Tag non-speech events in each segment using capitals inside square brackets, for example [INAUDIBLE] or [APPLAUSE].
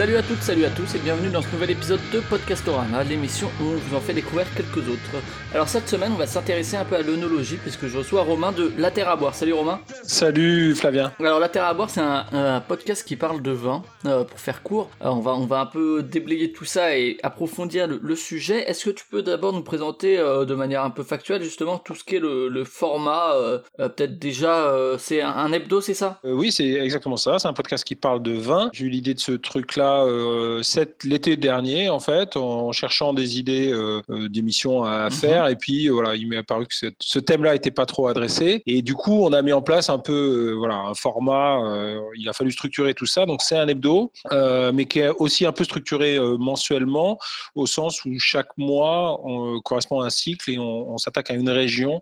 Salut à toutes, salut à tous et bienvenue dans ce nouvel épisode de Podcastorama, l'émission où on vous en fait découvrir quelques autres. Alors cette semaine, on va s'intéresser un peu à l'œnologie puisque je reçois Romain de La Terre à boire. Salut Romain. Salut Flavien. Alors La Terre à boire, c'est un, un podcast qui parle de vin. Euh, pour faire court, Alors, on va on va un peu déblayer tout ça et approfondir le, le sujet. Est-ce que tu peux d'abord nous présenter euh, de manière un peu factuelle justement tout ce qui est le, le format euh, Peut-être déjà, c'est un, un hebdo, c'est ça? Oui, c'est exactement ça. C'est un podcast qui parle de vin. J'ai eu l'idée de ce euh, l'été dernier, en fait, en cherchant des idées euh, euh, d'émissions à Mhm. faire. Et puis, voilà, il m'est apparu que ce, thème-là n'était pas trop adressé. Et du coup, on a mis en place un peu, voilà, un format. il a fallu structurer tout ça. Donc, c'est un hebdo, mais qui est aussi un peu structuré mensuellement, au sens où chaque mois on, correspond à un cycle et on, on s'attaque à une région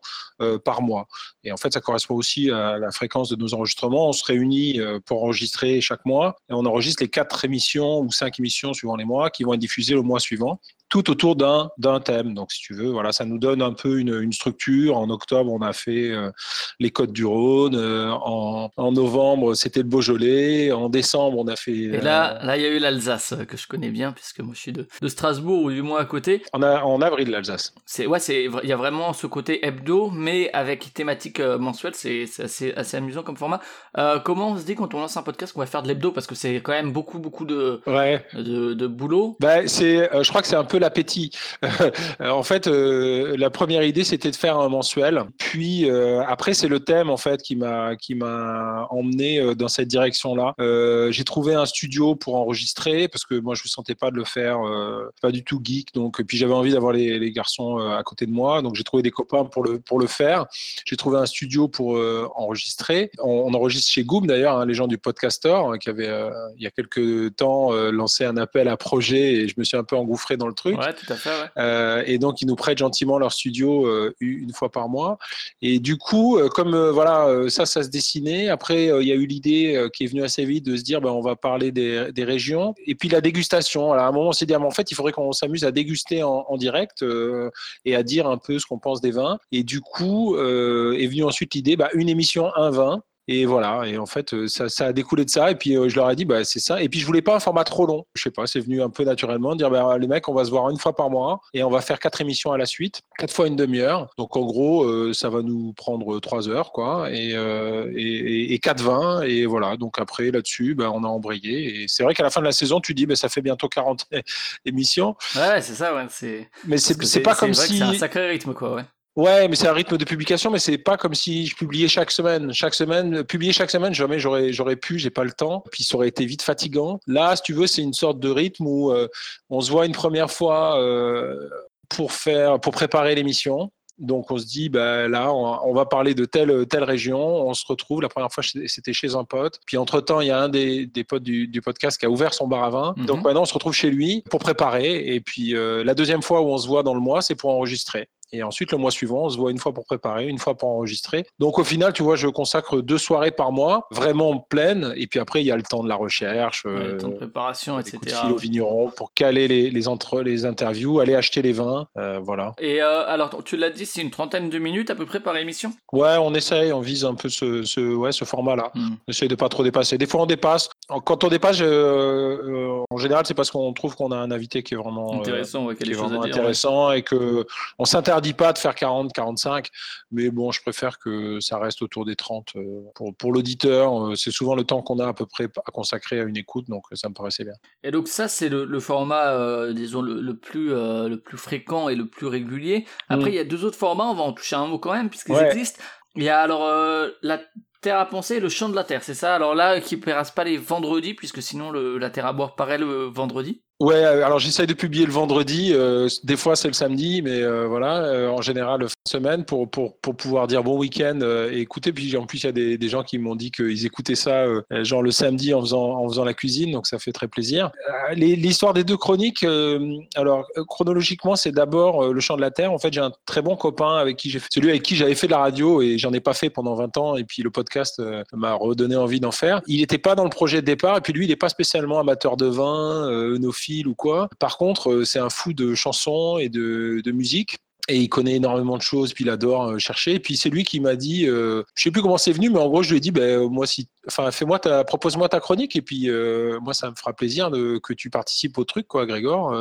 par mois. Et en fait, ça correspond aussi à la fréquence de nos enregistrements. On se réunit euh, pour enregistrer chaque mois et on enregistre les quatre émissions ou cinq émissions suivant les mois qui vont être diffusées le mois suivant, tout autour d'un d'un thème. Donc, si tu veux, voilà, ça nous donne un peu une, une structure. En octobre, on a fait euh, les Côtes du Rhône. Euh, en, en novembre, c'était le Beaujolais. En décembre, on a fait. Et là, là, il y a eu l'Alsace euh, que je connais bien puisque moi je suis de, de Strasbourg ou du moins à côté. en, a- en avril, l'Alsace. C'est ouais, c'est il y a vraiment ce côté hebdo, mais avec thématique euh, mensuelle. C'est c'est assez, assez amusant comme format. Euh, comment on se dit quand on lance un podcast qu'on va faire de l'hebdo? Parce que c'est quand même beaucoup beaucoup de Ouais. de, de boulot. Bah, c'est, euh, je crois que c'est un peu l'appétit. [LAUGHS] Euh, en fait, euh, la première idée c'était de faire un mensuel. Puis euh, après, c'est le thème en fait qui m'a qui m'a emmené dans cette direction-là. J'ai trouvé un studio pour enregistrer parce que moi je me sentais pas de le faire, pas du tout geek. Donc, puis j'avais envie d'avoir les, garçons à côté de moi. Donc j'ai trouvé des copains pour le pour le faire. J'ai trouvé un studio pour enregistrer. On, enregistre chez Goom d'ailleurs, hein, les gens du Podcaster hein, qui avaient euh, il y a quelques temps lancé un appel à projet et je me suis un peu engouffré dans le truc. Ouais, tout à fait. Ouais. Euh, et donc ils nous prêtent gentiment leur studio euh, une fois par mois. Et du coup, euh, comme euh, voilà, ça, ça se dessinait. Après, il y a eu l'idée qui est venue assez vite de se dire, ben, on va parler des, des régions. Et puis la dégustation. Alors, à un moment, on s'est dit, ah, mais en fait, il faudrait qu'on s'amuse à déguster en, en direct et à dire un peu ce qu'on pense des vins. Et du coup, est venue ensuite l'idée, bah, une émission, un vin. Et voilà, et en fait, euh, ça, ça a découlé de ça. Et puis, euh, je leur ai dit, bah, c'est ça. Et puis, je voulais pas un format trop long. Je sais pas, c'est venu un peu naturellement, de dire, bah, les mecs, on va se voir une fois par mois et on va faire quatre émissions à la suite, quatre fois une demi-heure. Donc, en gros, euh, ça va nous prendre trois heures, quoi, et, euh, et, quatre vins. Et voilà, donc après, là-dessus, bah, on a embrayé. Et c'est vrai qu'à la fin de la saison, tu dis, bah, ça fait bientôt 40 [LAUGHS] émissions. Ouais, c'est ça. Ouais. Mais c'est pas comme si. c'est un sacré rythme quoi. Ouais. Ouais, mais c'est un rythme de publication, mais c'est pas comme si je publiais chaque semaine. Chaque semaine, publier chaque semaine, jamais j'aurais j'aurais pu, j'ai pas le temps. Puis ça aurait été vite fatigant. Là, si tu veux, c'est une sorte de rythme où euh, on se voit une première fois euh, pour faire, pour préparer l'émission. Donc on se dit, bah, là, on, on va parler de telle telle région. On se retrouve. La première fois, c'était chez un pote. Puis entre temps, il y a un des, des potes du, du podcast qui a ouvert son bar à vin. Mhm. Donc maintenant, on se retrouve chez lui pour préparer. Et puis euh, la deuxième fois où on se voit dans le mois, c'est pour enregistrer. Et ensuite, le mois suivant, on se voit une fois pour préparer, une fois pour enregistrer. Donc, au final, tu vois, je consacre deux soirées par mois, vraiment pleines. Et puis après, il y a le temps de la recherche, Ouais, euh, le temps de préparation, des coups de etc. fil au vigneron pour caler les, les, entre, les interviews, aller acheter les vins. euh, voilà. Et euh, alors, tu l'as dit, c'est une trentaine de minutes à peu près par émission? Ouais, on essaye, on vise un peu ce, ce, ouais, ce format-là. Hmm. On essaye de pas trop dépasser. Des fois, on dépasse. Quand on dépasse, euh, en général, c'est parce qu'on trouve qu'on a un invité qui est vraiment euh, Intéressant, ouais, qui est vraiment dire. intéressant et que on s'interdit pas de faire 40, 45, mais bon, je préfère que ça reste autour des 30 euh, pour, pour l'auditeur. euh, C'est souvent le temps qu'on a à peu près à consacrer à une écoute, donc euh, ça me paraissait bien. Et donc ça, c'est le, le format, euh, disons, le, le plus, euh, le plus fréquent et le plus régulier. Après, Mm. il y a deux autres formats, on va en toucher un mot quand même, puisqu'ils Ouais. existent. Il y a alors euh, la Terre à penser et le Chant de la Terre, c'est ça? Alors là, qui ne pas les vendredis, puisque sinon le, la Terre à boire paraît le vendredi. Ouais, euh, alors j'essaye de publier le vendredi. euh, des fois, c'est le samedi, mais euh, voilà, euh, en général, fin de semaine pour, pour, pour pouvoir dire bon week-end euh, et écouter. Puis en plus, il y a des, des gens qui m'ont dit qu'ils écoutaient ça, euh, genre le samedi en faisant, en faisant la cuisine, donc ça fait très plaisir. L'histoire des deux chroniques, alors chronologiquement, c'est d'abord le chant de la terre. En fait, j'ai un très bon copain avec qui j'ai fait, celui avec qui j'avais fait de la radio et j'en ai pas fait pendant 20 ans. Et puis le podcast m'a redonné envie d'en faire. Il n'était pas dans le projet de départ. Et puis lui, il n'est pas spécialement amateur de vin, euh, ou quoi. Par contre, euh, c'est un fou de chansons et de, musique. et il connaît énormément de choses, puis il adore chercher. Et puis c'est lui qui m'a dit, je sais plus comment c'est venu, mais en gros je lui ai dit, ben moi si, enfin fais-moi ta, propose-moi ta chronique et puis moi ça me fera plaisir de, que tu participes au truc, quoi, Grégor,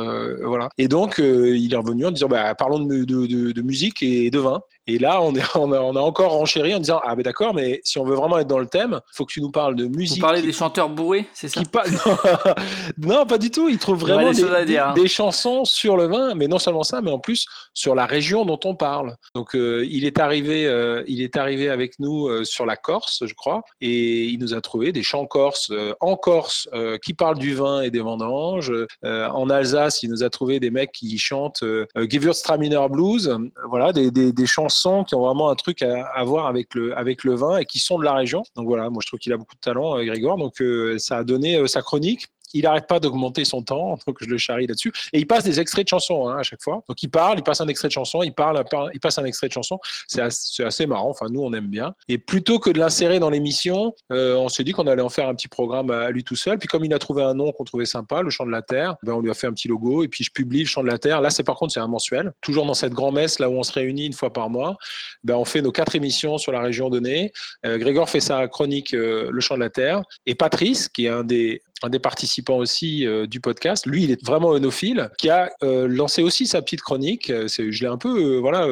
voilà. Et donc il est revenu en disant, bah, parlons de, de, de musique et de vin. Et là, on, est, [LAUGHS] on, a, encore renchéri en disant Ah, ben d'accord, mais si on veut vraiment être dans le thème, il faut que tu nous parles de musique. Vous parlez des chanteurs bourrés, c'est ça [LAUGHS] non, pas du tout. Il trouve vraiment hein. des, chansons sur le vin, mais non seulement ça, mais en plus sur la région dont on parle. Donc, euh, il, est arrivé, euh, il est arrivé avec nous euh, sur la Corse, je crois, et il nous a trouvé des chants corses en Corse qui parlent du vin et des vendanges. en Alsace, il nous a trouvé des mecs qui chantent Gewürztraminer Blues, voilà, des, des, des chansons qui ont vraiment un truc à, voir avec le, avec le vin et qui sont de la région. Donc voilà, moi je trouve qu'il a beaucoup de talent, euh, Grégor. Donc euh, ça a donné euh, sa chronique il n'arrête pas d'augmenter son temps, donc je le charrie là-dessus. Et il passe des extraits de chansons hein, à chaque fois. Donc il parle, il passe un extrait de chanson, il parle, il passe un extrait de chanson. C'est assez, marrant. Enfin, nous, on aime bien. Et plutôt que de l'insérer dans l'émission, euh, on s'est dit qu'on allait en faire un petit programme à lui tout seul. Puis comme il a trouvé un nom qu'on trouvait sympa, le Chant de la Terre, ben, on lui a fait un petit logo. Et puis je publie le Chant de la Terre. Là, c'est par contre, c'est un mensuel. Toujours dans cette grand-messe, là où on se réunit une fois par mois, ben, on fait nos quatre émissions sur la région donnée. Euh, Grégor fait sa chronique euh, Le Chant de la Terre. Et Patrice, qui est un des, un des participants aussi euh, du podcast. Lui, il est vraiment onophile, qui a euh, lancé aussi sa petite chronique. Euh, je l'ai un peu voilà,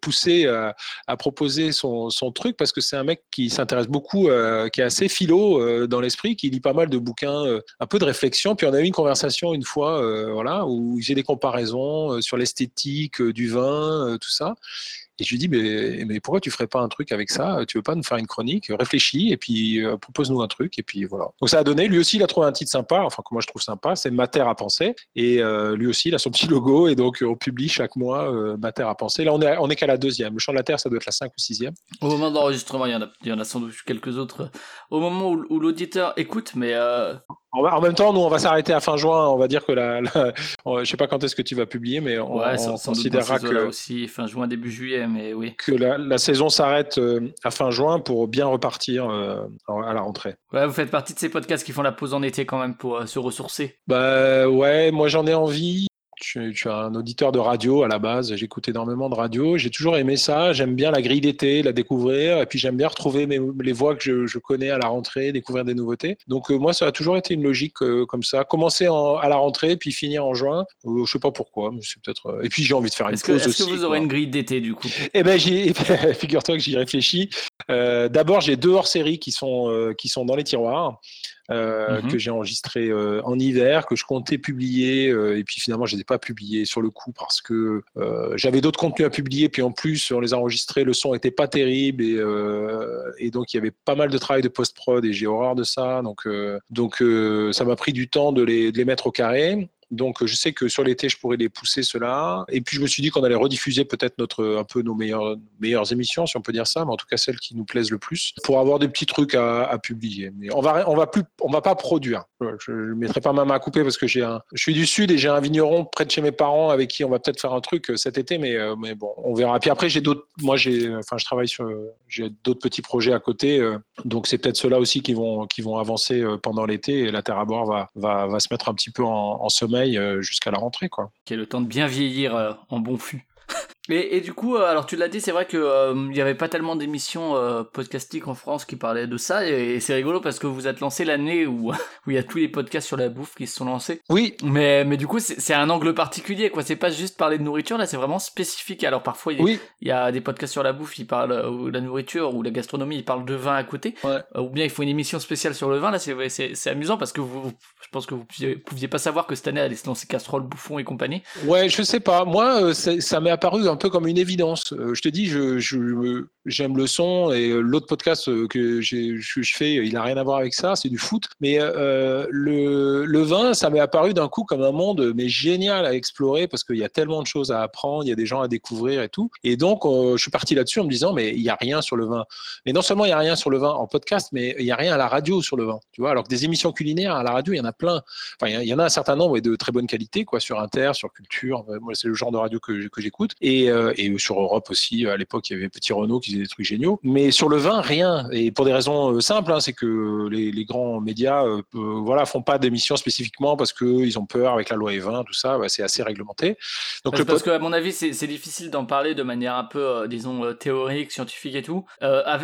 poussé à, proposer son, son, truc parce que c'est un mec qui s'intéresse beaucoup, qui est assez philo dans l'esprit, qui lit pas mal de bouquins, un peu de réflexion. Puis on a eu une conversation une fois voilà, où j'ai des comparaisons sur l'esthétique du vin, tout ça. Et je lui dis, mais, mais pourquoi tu ferais pas un truc avec ça? Tu veux pas nous faire une chronique? Réfléchis et puis euh, propose-nous un truc. Et puis voilà. Donc ça a donné. Lui aussi, il a trouvé un titre sympa, enfin que moi je trouve sympa, c'est Mater à penser. Et euh, lui aussi, il a son petit logo. Et donc on publie chaque mois euh, Mater à penser. Là, on est, on qu'à la deuxième. Le champ de la Terre, ça doit être la 5 ou 6 Au moment d'enregistrement, il il y en a sans doute quelques autres. Au moment où, l'auditeur écoute, mais en même temps, nous, on va s'arrêter à fin juin. On va dire que la, la je sais pas quand est-ce que tu vas publier, mais on, ouais, on considérera que aussi fin juin début juillet, mais oui. Que la, saison s'arrête euh, à fin juin pour bien repartir euh, à la rentrée. Ouais, vous faites partie de ces podcasts qui font la pause en été quand même pour euh, se ressourcer. Bah ouais, moi j'en ai envie je, suis un auditeur de radio à la base. J'écoute énormément de radio. J'ai toujours aimé ça. J'aime bien la grille d'été, la découvrir. Et puis j'aime bien retrouver les voix que je, connais à la rentrée, découvrir des nouveautés. Donc euh, moi, ça a toujours été une logique euh, comme ça. Commencer à la rentrée, puis finir en juin. Euh, je sais pas pourquoi, mais c'est peut-être. Et puis j'ai envie de faire une pause aussi. Est-ce que vous aurez une grille d'été du coup? Eh ben, [LAUGHS] figure-toi que j'y réfléchis. D'abord, j'ai deux hors-séries qui sont qui sont dans les tiroirs. Euh, mhm. que j'ai enregistré euh, en hiver, que je comptais publier, euh, et puis finalement je les ai pas publiés sur le coup parce que j'avais d'autres contenus à publier, puis en plus on les a enregistrés, le son était pas terrible et, et donc il y avait pas mal de travail de post prod et j'ai horreur de ça, donc donc ça m'a pris du temps de les, de les mettre au carré. Donc, je sais que sur l'été, je pourrais les pousser cela. Et puis, je me suis dit qu'on allait rediffuser peut-être notre un peu nos meilleures meilleures émissions, si on peut dire ça, mais en tout cas celles qui nous plaisent le plus, pour avoir des petits trucs à, à publier. Mais on va on va plus on va pas produire. Je ne mettrai pas ma main à couper parce que j'ai un je suis du sud et j'ai un vigneron près de chez mes parents avec qui on va peut-être faire un truc euh, cet été, mais euh, mais bon, on verra. Et puis après, j'ai d'autres. Moi, j'ai enfin, je travaille sur j'ai d'autres petits projets à côté, euh, donc c'est peut-être ceux-là aussi qui vont qui vont avancer pendant l'été et la terre à boire va va va se mettre un petit peu en, en sommeil euh, jusqu'à la rentrée. Quoi. Qui a le temps de bien vieillir euh, en bon fût? Et, du coup, euh, alors tu l'as dit, c'est vrai que euh, il n'y avait pas tellement d'émissions euh, podcastiques en France qui parlaient de ça, et, c'est rigolo parce que vous êtes lancé l'année où [LAUGHS] où il y a tous les podcasts sur la bouffe qui se sont lancés. Oui. Mais mais du coup, c'est un angle particulier, quoi. C'est pas juste parler de nourriture, là, c'est vraiment spécifique. Alors parfois, il y, y, a des podcasts sur la bouffe, ils parlent de la nourriture ou la gastronomie, ils parlent de vin à côté. ou bien il faut une émission spéciale sur le vin. Là, c'est c'est amusant parce que vous, je pense que vous pouviez, pouviez pas savoir que cette année allait se lancer casserole, bouffon et compagnie. Ouais, je sais pas. Moi, ça m'est apparu un peu comme une évidence. Euh, je te dis, j'aime le son et euh, l'autre podcast euh, que, je, fais, il n'a rien à voir avec ça, c'est du foot. Mais le, le, vin, ça m'est apparu d'un coup comme un monde mais génial à explorer parce qu'il y a tellement de choses à apprendre, il y a des gens à découvrir et tout. Et donc, je suis parti là-dessus en me disant, mais il n'y a rien sur le vin. Mais non seulement il n'y a rien sur le vin en podcast, mais il n'y a rien à la radio sur le vin. Tu vois, alors que des émissions culinaires à la radio, il y en a plein. Enfin, il y, en a un certain nombre et de très bonne qualité, quoi, sur Inter, sur Culture. Moi, c'est le genre de radio que, que j'écoute. Et Et, et sur Europe aussi, à l'époque, il y avait Petit Renault qui faisait des trucs géniaux. Mais sur le vin, rien. Et pour des raisons simples, hein, c'est que les, les, grands médias, voilà, font pas d'émissions spécifiquement parce qu'ils ont peur avec la loi E20, tout ça. c'est assez réglementé. Donc parce, le parce qu'à mon avis, c'est difficile d'en parler de manière un peu, disons, théorique, scientifique et tout,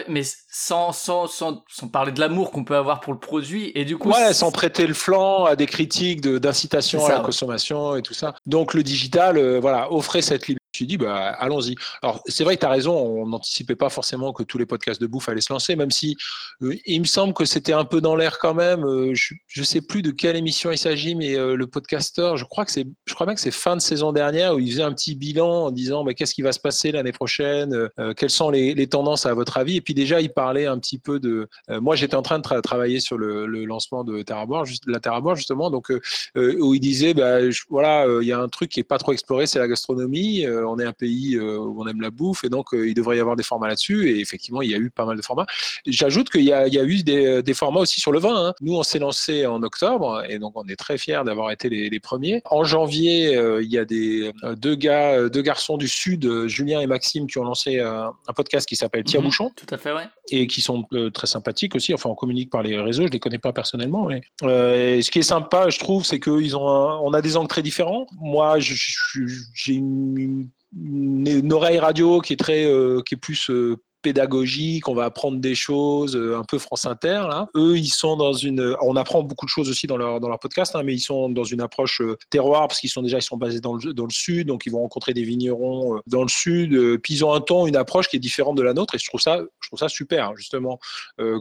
mais sans, sans, sans, sans parler de l'amour qu'on peut avoir pour le produit. Et du coup, ouais, sans prêter le flanc à des critiques d'incitation à la consommation et tout ça. Donc le digital, euh, voilà, offrait cette liberté suis dit, bah, allons-y. Alors, c'est vrai que tu as raison, on n'anticipait pas forcément que tous les podcasts de bouffe allaient se lancer, même si euh, il me semble que c'était un peu dans l'air quand même. Euh, je ne sais plus de quelle émission il s'agit, mais euh, le podcasteur, je crois que c'est, je crois bien que c'est fin de saison dernière où il faisait un petit bilan en disant, bah, qu'est-ce qui va se passer l'année prochaine, quelles sont les, tendances à votre avis? Et puis déjà, il parlait un petit peu de. moi, j'étais en train de travailler sur le, lancement de Terraboire, juste, la justement, donc où il disait, bah, voilà, il y a un truc qui est pas trop exploré, c'est la gastronomie on est un pays euh, où on aime la bouffe et donc euh, il devrait y avoir des formats là-dessus. Et effectivement, il y a eu pas mal de formats. J'ajoute qu'il y, a eu des, formats aussi sur le vin. Hein. Nous, on s'est lancé en octobre et donc on est très fiers d'avoir été les, premiers. En janvier, euh, il y a des deux gars, deux garçons du sud, Julien et Maxime, qui ont lancé un podcast qui s'appelle Tia mhm. Bouchon. Tout à fait, ouais. Et qui sont très sympathiques aussi. Enfin, on communique par les réseaux. Je les connais pas personnellement. Mais, ce qui est sympa, je trouve, c'est qu'ils ont, on a des angles très différents. Moi, j'ai une une, oreille radio qui est très, euh, qui est plus euh, pédagogique, on va apprendre des choses, euh, un peu France Inter. Eux, ils sont dans une. On apprend beaucoup de choses aussi dans leur, dans leur podcast, hein, mais ils sont dans une approche euh, terroir parce qu'ils sont déjà ils sont basés dans le, dans le sud, donc ils vont rencontrer des vignerons euh, dans le sud. puis ils ont un ton, une approche qui est différente de la nôtre, et je trouve ça, je trouve ça super justement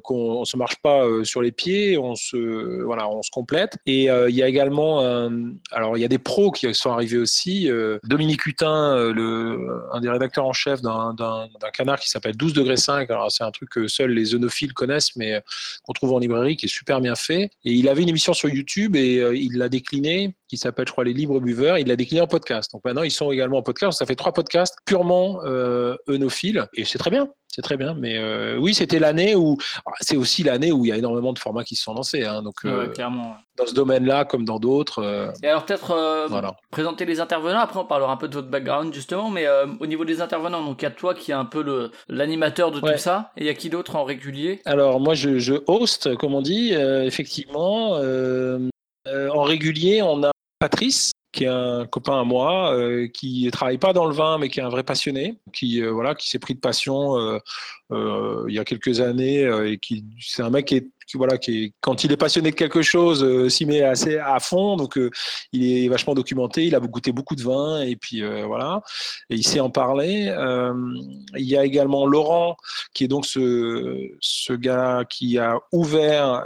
qu'on ne se marche pas sur les pieds, on se voilà, on se complète. Et il y a également, alors il y a des pros qui sont arrivés aussi. Dominique Hutin, le, un des rédacteurs en chef d'un canard qui s'appelle 12 degré 5. Alors, c'est un truc que seuls les œnophiles connaissent, mais euh, qu'on trouve en librairie, qui est super bien fait. Et il avait une émission sur YouTube et euh, il l'a décliné, qui s'appelle, je crois, Les Libres Buveurs. Il l'a décliné en podcast. Donc maintenant, ils sont également en podcast. Ça fait trois podcasts purement euh, œnophiles. Et c'est très bien. C'est très bien. Mais euh, oui, c'était l'année où. C'est aussi l'année où il y a énormément de formats qui se sont lancés. Hein. donc, clairement. Dans ce domaine-là, comme dans d'autres. Et alors, peut-être présenter les intervenants. Après, on parlera un peu de votre background, justement. Mais au niveau des intervenants, donc il y a toi qui est un peu l'animateur de tout ça Et il y a qui d'autre en régulier? Alors moi je, je, host, comme on dit, euh, effectivement. Euh, euh, en régulier, on a Patrice qui est un copain à moi, qui travaille pas dans le vin, mais qui est un vrai passionné, qui voilà, qui s'est pris de passion il y a quelques années et qui c'est un mec qui est voilà, qui quand il est passionné de quelque chose, euh, s'y met assez à fond. Donc, euh, il est vachement documenté. Il a goûté beaucoup de vin et puis euh, voilà, et il sait en parler. il y a également Laurent, qui est donc ce, ce gars qui a ouvert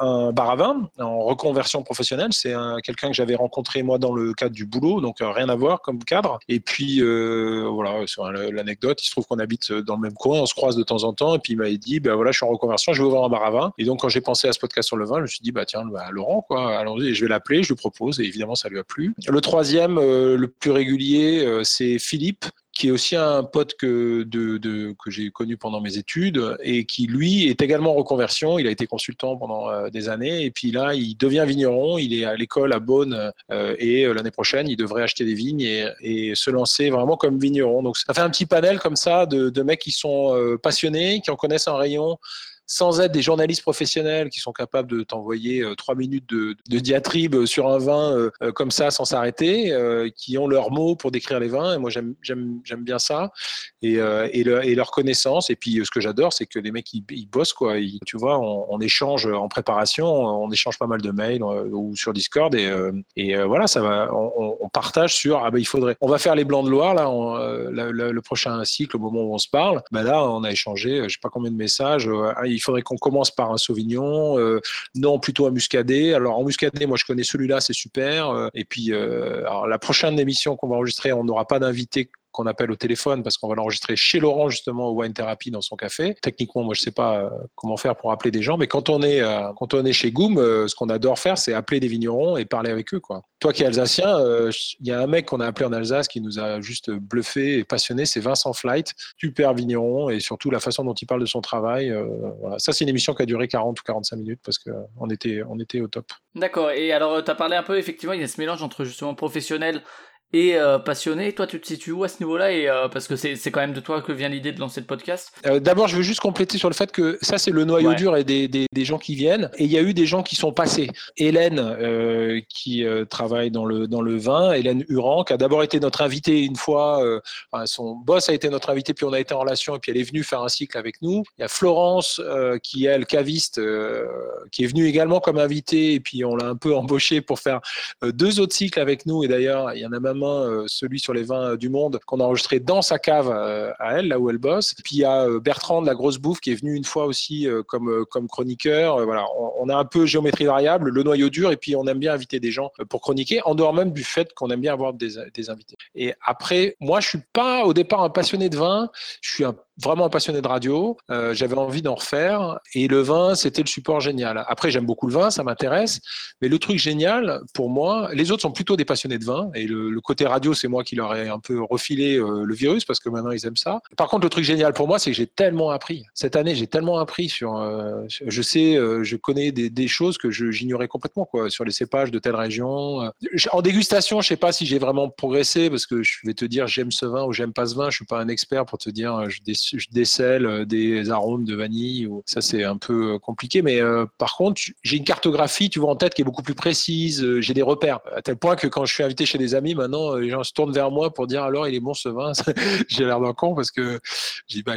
un bar à vin en reconversion professionnelle. C'est quelqu'un que j'avais rencontré moi dans le cadre du boulot, donc rien à voir comme cadre. Et puis voilà, c'est l'anecdote. Il se trouve qu'on habite dans le même coin, on se croise de temps en temps. Et puis il m'avait dit, ben voilà, je suis en reconversion, je vais ouvrir un bar à vin. Donc, quand j'ai pensé à ce podcast sur le vin, je me suis dit, bah tiens, bah, Laurent, quoi, allons-y, je vais l'appeler, je le propose, et évidemment, ça lui a plu. Le troisième, euh, le plus régulier, euh, c'est Philippe, qui est aussi un pote que, que j'ai connu pendant mes études et qui, lui, est également en reconversion. Il a été consultant pendant euh, des années et puis là, il devient vigneron. Il est à l'école à Beaune et l'année prochaine, il devrait acheter des vignes et, et, se lancer vraiment comme vigneron. Donc, ça fait un petit panel comme ça de mecs qui sont passionnés, qui en connaissent un rayon sans être des journalistes professionnels qui sont capables de t'envoyer euh, trois minutes de, diatribe sur un vin euh, euh, comme ça sans s'arrêter, qui ont leurs mots pour décrire les vins. Et moi, j'aime bien ça. Et, leur connaissance. Et puis, ce que j'adore, c'est que les mecs, ils, bossent, quoi. tu vois, on, échange en préparation, on échange pas mal de mails ou sur Discord. Et, et voilà, ça va, on, partage sur, ah ben, il faudrait, on va faire les Blancs de Loire, là, le prochain cycle, au moment où on se parle. Ben là, on a échangé, je sais pas combien de messages il faudrait qu'on commence par un Sauvignon, euh, non plutôt un Muscadet. Alors en Muscadet, moi je connais celui-là, c'est super. Euh, et puis euh, la prochaine émission qu'on va enregistrer, on n'aura pas d'invité qu'on appelle au téléphone parce qu'on va l'enregistrer chez Laurent justement au Wine Therapy dans son café. Techniquement, moi je sais pas euh, comment faire pour appeler des gens, mais quand on est euh, chez Goom, euh, ce qu'on adore faire, c'est appeler des vignerons et parler avec eux. Toi qui es alsacien, il y a un mec qu'on a appelé en Alsace qui nous a juste bluffé et passionné, c'est Vincent Flight, super vigneron et surtout la façon dont il parle de son travail. Voilà. Ça c'est une émission qui a duré 40 ou 45 minutes parce qu'on était on était au top. D'accord. Et alors tu as parlé un peu effectivement, il y a ce mélange entre justement professionnel et passionné. Toi, tu te situes où à ce niveau-là et parce que c'est quand même de toi que vient l'idée de lancer le podcast. D'abord, je veux juste compléter sur le fait que ça, c'est le noyau dur et des, des, des, gens qui viennent. Et il y a eu des gens qui sont passés. Hélène, qui travaille dans le dans le vin, Hélène Huran, qui a d'abord été notre invitée une fois. Enfin, son boss a été notre invité, puis on a été en relation, et puis elle est venue faire un cycle avec nous. Il y a Florence, qui est elle caviste, qui est venue également comme invitée, et puis on l'a un peu [LAUGHS] embauchée pour faire deux autres cycles avec nous. Et d'ailleurs, il y en a même euh, celui sur les vins euh, du monde, qu'on a enregistré dans sa cave euh, à elle, là où elle bosse. Puis il y a Bertrand de la Grosse Bouffe qui est venu une fois aussi comme, comme chroniqueur. Voilà, on, a un peu géométrie variable, le noyau dur, et puis on aime bien inviter des gens pour chroniquer, en dehors même du fait qu'on aime bien avoir des, des invités. Et après, moi, je suis pas au départ un passionné de vin, je suis un vraiment passionné de radio. Euh, j'avais envie d'en refaire. Et le vin, c'était le support génial. Après, j'aime beaucoup le vin, ça m'intéresse. Mais le truc génial, pour moi, les autres sont plutôt des passionnés de vin. Et le, côté radio, c'est moi qui leur ai un peu refilé euh, le virus parce que maintenant, ils aiment ça. Par contre, le truc génial pour moi, c'est que j'ai tellement appris. Cette année, j'ai tellement appris sur. Euh, je sais, je connais des, choses que j'ignorais complètement, quoi, sur les cépages de telle région. En dégustation, je sais pas si j'ai vraiment progressé parce que je vais te dire, j'aime ce vin ou j'aime pas ce vin. Je suis pas un expert pour te dire, je je décèle euh, des arômes de vanille. Ça, c'est un peu euh, compliqué. Mais euh, par contre, j'ai une cartographie, tu vois, en tête qui est beaucoup plus précise. J'ai des repères. À tel point que quand je suis invité chez des amis, maintenant, les gens se tournent vers moi pour dire alors, il est bon ce vin? [LAUGHS] j'ai l'air d'un con parce que j'ai bah,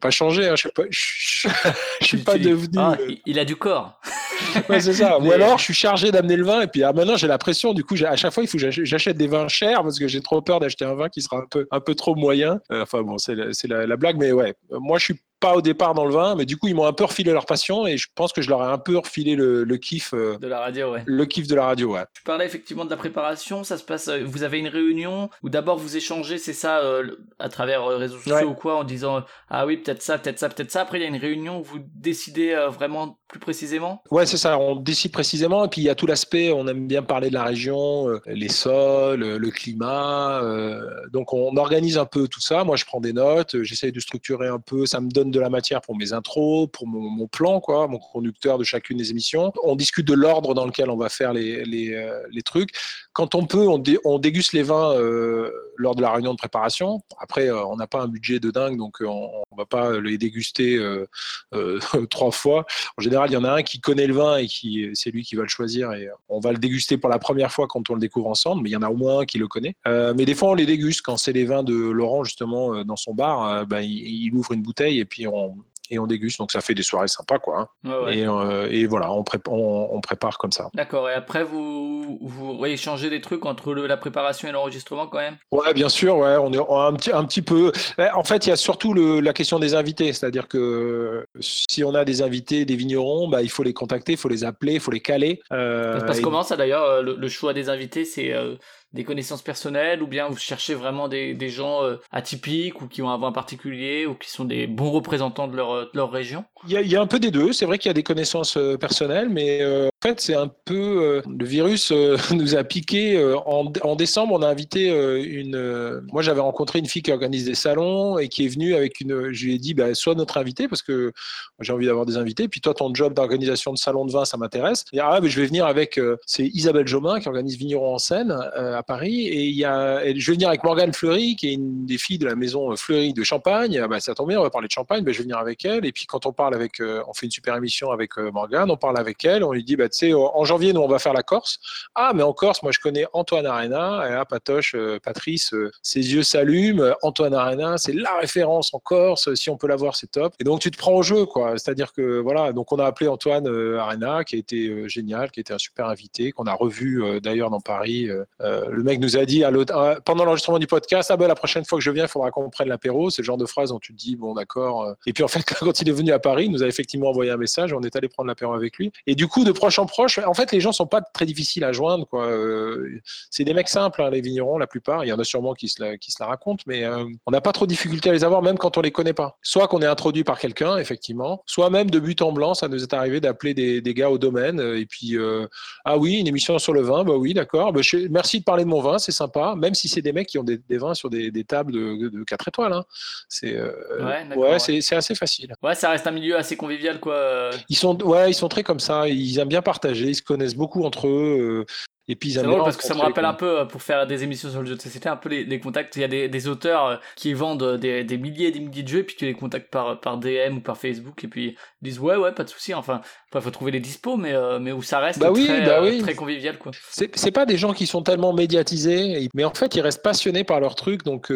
pas changé. Hein. Je suis pas, je, suis pas devenu. Ah, il a du corps. [LAUGHS] ouais, c'est ça. Ou [LAUGHS] alors, je suis chargé d'amener le vin et puis ah, maintenant, j'ai la pression. Du coup, à chaque fois, il faut que j'achète des vins chers parce que j'ai trop peur d'acheter un vin qui sera un peu, un peu trop moyen. enfin, bon, c'est la, la, blague, mais ouais. Moi, je suis pas au départ dans le vin, mais du coup, ils m'ont un peu refilé leur passion et je pense que je leur ai un peu refilé le, kiff. Euh, de la radio, ouais. Le kiff de la radio, ouais. Tu parlais effectivement de la préparation, ça se passe, euh, vous avez une réunion où d'abord vous échangez, c'est ça, euh, à travers réseaux sociaux ou quoi, en disant ah oui, peut-être ça, peut-être ça, peut-être ça. Après, il y a une réunion où vous décidez vraiment plus précisément? Ouais, c'est ça, on décide précisément et puis il y a tout l'aspect, on aime bien parler de la région, les sols, le climat. donc on organise un peu tout ça. Moi, je prends des notes, j'essaye de structurer un peu, ça me donne de la matière pour mes intros, pour mon, plan, quoi, mon conducteur de chacune des émissions. On discute de l'ordre dans lequel on va faire les, euh, trucs. Quand on peut, on, on déguste les vins euh, lors de la réunion de préparation. Après, euh, on n'a pas un budget de dingue, donc on ne va pas les déguster [LAUGHS] trois fois. En général, il y en a un qui connaît le vin et qui c'est lui qui va le choisir et on va le déguster pour la première fois quand on le découvre ensemble, mais il y en a au moins un qui le connaît. mais des fois, on les déguste quand c'est les vins de Laurent, justement, dans son bar, ben, il, ouvre une bouteille et puis on, et on déguste. Donc ça fait des soirées sympas, quoi. Hein. Et, euh, et, voilà, on, on, prépare comme ça. D'accord. Et après, vous, vous échangez des trucs entre la préparation et l'enregistrement quand même? Ouais, bien sûr. Ouais, on est un petit, un petit peu. En fait, il y a surtout le, la question des invités. C'est-à-dire que si on a des invités, des vignerons, bah, il faut les contacter, il faut les appeler, il faut les caler. Euh, ça se passe comment ça d'ailleurs euh, le, choix des invités, c'est des connaissances personnelles ou bien vous cherchez vraiment des, gens euh, atypiques ou qui ont un vin particulier ou qui sont des bons représentants de leur, de leur région? Il y, a, il y, a, un peu des deux. C'est vrai qu'il y a des connaissances euh, personnelles, mais euh, en fait, c'est un peu. le virus [LAUGHS] nous a piqué. En, en, décembre, on a invité une. moi, j'avais rencontré une fille qui organise des salons et qui est venue avec une. Je lui ai dit, bah, sois notre invité parce que j'ai envie d'avoir des invités. Puis toi, ton job d'organisation de salon de vin, ça m'intéresse. Et ah, mais je vais venir avec. c'est Isabelle Jomin qui organise Vigneron en scène à Paris. Et il y a, je vais venir avec Morgane Fleury, qui est une des filles de la maison Fleury de Champagne. Ah bah, ça tombe bien, on va parler de champagne. Bah, je vais venir avec elle. Et puis quand on parle avec, euh, on fait une super émission avec euh, Morgane, on parle avec elle, on lui dit, bah, en janvier, nous, on va faire la Corse. Ah, mais en Corse, moi, je connais Antoine Arena. Et là, Patoche, euh, Patrice, ses yeux s'allument. Antoine Arena, c'est la référence en Corse. Si on peut l'avoir, c'est top. Et donc, tu te prends au jeu, quoi. C'est-à-dire que, voilà, donc on a appelé Antoine Arena, qui a été génial, qui a été un super invité, qu'on a revu d'ailleurs dans Paris. le mec nous a dit pendant l'enregistrement du podcast, ah ben la prochaine fois que je viens, il faudra qu'on prenne l'apéro. C'est le genre de phrase dont tu te dis, bon, d'accord. Et puis, en fait, [LAUGHS] quand il est venu à Paris, il nous a effectivement envoyé un message, on est allé prendre l'apéro avec lui. Et du coup, de proche en proche, en fait, les gens sont pas très difficiles à joindre. Quoi. Euh, c'est des mecs simples, hein, les vignerons, la plupart. Il y en a sûrement qui se la, qui se la racontent, mais euh, on n'a pas trop de difficulté à les avoir, même quand on les connaît pas. Soit qu'on est introduit par quelqu'un, effectivement, soit même de but en blanc, ça nous est arrivé d'appeler des, des, gars au domaine et puis euh, ah oui, une émission sur le vin, bah oui, d'accord. Bah, merci de parler de mon vin, c'est sympa, même si c'est des mecs qui ont des, vins sur des, des tables de, de, 4 étoiles. Hein. C'est ouais, ouais, c'est assez facile. Ouais, ça reste un milieu assez convivial, quoi. Ils sont, ouais, ils sont très comme ça. Ils aiment bien Ils se connaissent beaucoup entre eux. Et puis ils aiment parce que ça me rappelle un peu pour faire des émissions sur le jeu de société, un peu les, contacts. Il y a des, des auteurs qui vendent des, des, milliers et des milliers de jeux, et puis tu les contactes par, par DM ou par Facebook, et puis ils disent ouais, ouais, pas de souci. Enfin, il faut trouver les dispos, mais, mais où ça reste bah très, bah oui. très convivial. quoi. C'est pas des gens qui sont tellement médiatisés, mais en fait, ils restent passionnés par leur truc. Donc,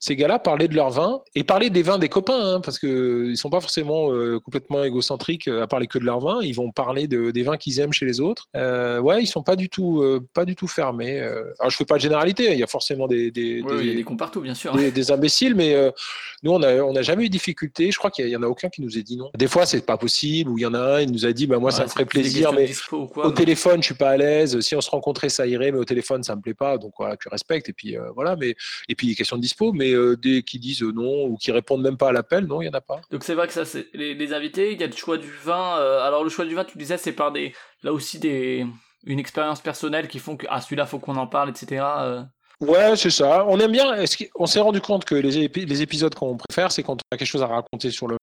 ces gars-là, parler de leur vin et parler des vins des copains, hein, parce qu'ils sont pas forcément complètement égocentriques à parler que de leur vin. Ils vont parler de, des vins qu'ils aiment chez les autres. Euh, ouais, ils sont pas du tout, euh, pas du tout fermés. Euh. Alors je fais pas de généralité. Il y a forcément des, des, des, y a des cons partout, bien sûr. Des, imbéciles, mais nous on a, on a jamais eu de difficulté. Je crois qu'il y, en a aucun qui nous ait dit non. Des fois c'est pas possible, ou il y en a un, il nous a dit, bah moi ça me ferait plaisir, mais au téléphone je suis pas à l'aise. Si on se rencontrait ça irait, mais au téléphone ça me plaît pas. Donc voilà, tu respectes. Et puis voilà, mais et puis question de dispo, mais des qui disent non ou qui répondent même pas à l'appel, non, il y en a pas. Donc c'est vrai que ça, c'est les, les, invités, il y a le choix du vin. alors le choix du vin, tu disais, c'est par des là aussi des une expérience personnelle qui font que ah celui-là faut qu'on en parle, etc. Euh. Ouais, c'est ça. On aime bien. On s'est rendu compte que les, les épisodes qu'on préfère, c'est quand on a quelque chose à raconter sur le.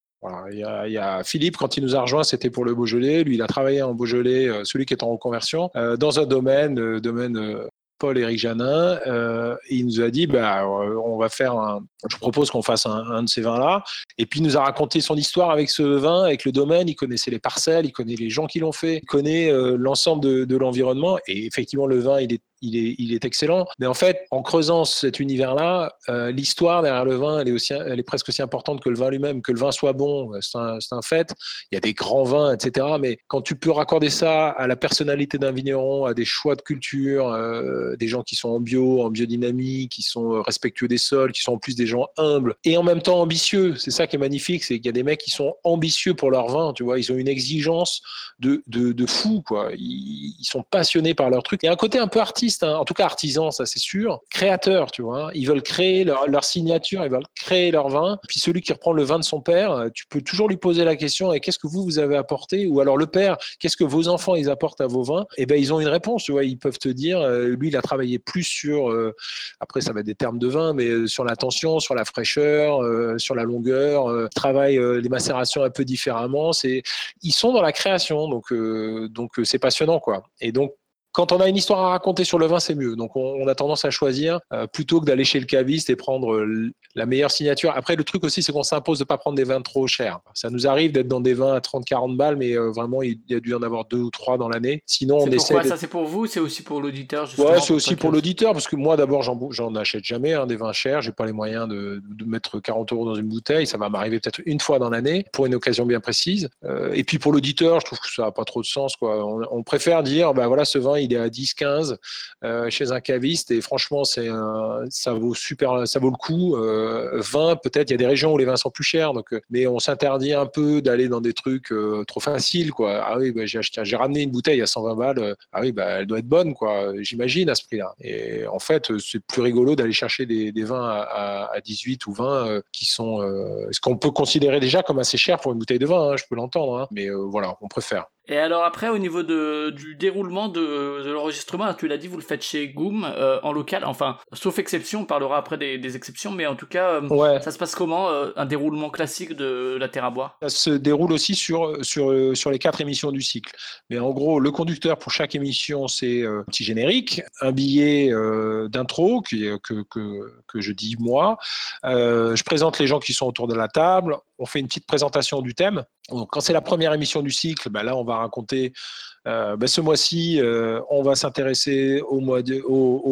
Il, y a, Philippe, quand il nous a rejoint, c'était pour le Beaujolais. Lui, il a travaillé en Beaujolais, euh, celui qui est en reconversion, euh, dans un domaine, domaine Paul-Éric Janin, euh, il nous a dit bah, euh, on va faire un, je propose qu'on fasse un, de ces vins-là. Et puis il nous a raconté son histoire avec ce vin, avec le domaine. Il connaissait les parcelles, il connaît les gens qui l'ont fait, il connaît euh, l'ensemble de, de l'environnement. Et effectivement, le vin, il est il est, excellent. Mais en fait, en creusant cet univers-là, euh, l'histoire derrière le vin, elle est, presque aussi importante que le vin lui-même. Que le vin soit bon, c'est un, fait. Il y a des grands vins, etc. Mais quand tu peux raccorder ça à la personnalité d'un vigneron, à des choix de culture, euh, des gens qui sont en bio, en biodynamie, qui sont respectueux des sols, qui sont en plus des gens humbles et en même temps ambitieux. C'est ça qui est magnifique, c'est qu'il y a des mecs qui sont ambitieux pour leur vin. Tu vois, ils ont une exigence de, de, fou, quoi. Ils, ils sont passionnés par leur truc. Il y a un côté un peu artiste Hein. en tout cas artisans, ça c'est sûr, créateurs, tu vois. Hein. Ils veulent créer leur, signature, ils veulent créer leur vin. Puis celui qui reprend le vin de son père, euh, tu peux toujours lui poser la question et qu'est-ce que vous vous avez apporté? Ou alors le père, qu'est-ce que vos enfants ils apportent à vos vins? Et eh ben ils ont une réponse, tu vois. Ils peuvent te dire, euh, lui il a travaillé plus sur, euh, après ça va être des termes de vin, mais sur la tension, sur la fraîcheur, sur la longueur, travaille les macérations un peu différemment. Ils sont dans la création, donc donc c'est passionnant quoi. Et donc quand on a une histoire à raconter sur le vin, c'est mieux. Donc, on, a tendance à choisir euh, plutôt que d'aller chez le caviste et prendre euh, la meilleure signature. Après, le truc aussi, c'est qu'on s'impose de ne pas prendre des vins trop chers. Ça nous arrive d'être dans des vins à 30-40 balles, mais euh, vraiment, il y a dû y en avoir deux ou trois dans l'année. Sinon, on essaie. Pourquoi ça, c'est pour vous C'est aussi pour l'auditeur Ouais, c'est aussi pour l'auditeur, parce que moi, d'abord, j'en achète jamais hein, des vins chers. J'ai pas les moyens de, mettre 40 euros dans une bouteille. Ça va m'arriver peut-être une fois dans l'année pour une occasion bien précise. et puis pour l'auditeur, je trouve que ça n'a pas trop de sens. Quoi. On, on préfère dire, ben voilà, ce vin, il est à 10, 15 euh, chez un caviste et franchement c'est ça vaut super ça vaut le coup. 20 euh, peut-être il y a des régions où les vins sont plus chers donc euh, mais on s'interdit un peu d'aller dans des trucs trop faciles quoi. Ah oui bah, j'ai ramené une bouteille à 120 balles ah oui bah, elle doit être bonne quoi j'imagine à ce prix-là. Et en fait c'est plus rigolo d'aller chercher des, vins à, 18 ou 20 qui sont ce qu'on peut considérer déjà comme assez cher pour une bouteille de vin hein, je peux l'entendre hein. mais voilà on préfère et alors après, au niveau de, du déroulement de, de l'enregistrement, tu l'as dit, vous le faites chez Goom euh, en local, enfin, sauf exception, on parlera après des, des exceptions, mais en tout cas, euh, ça se passe comment, euh, un déroulement classique de la Terre à bois? Ça se déroule aussi sur, sur, sur les quatre émissions du cycle. Mais en gros, le conducteur pour chaque émission, c'est un petit générique, un billet d'intro que, que, que, je dis moi. je présente les gens qui sont autour de la table, on fait une petite présentation du thème. Quand c'est la première émission du cycle, ben là, on va raconter euh, ben ce mois-ci, euh, on va s'intéresser au,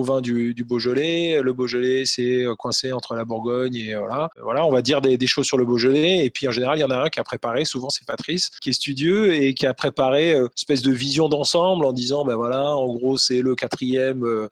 vin du, Beaujolais. Le Beaujolais, c'est euh, coincé entre la Bourgogne et voilà. Voilà, on va dire des, choses sur le Beaujolais. Et puis en général, il y en a un qui a préparé, souvent c'est Patrice, qui est studieux et qui a préparé une espèce de vision d'ensemble en disant, ben voilà, en gros, c'est le quatrième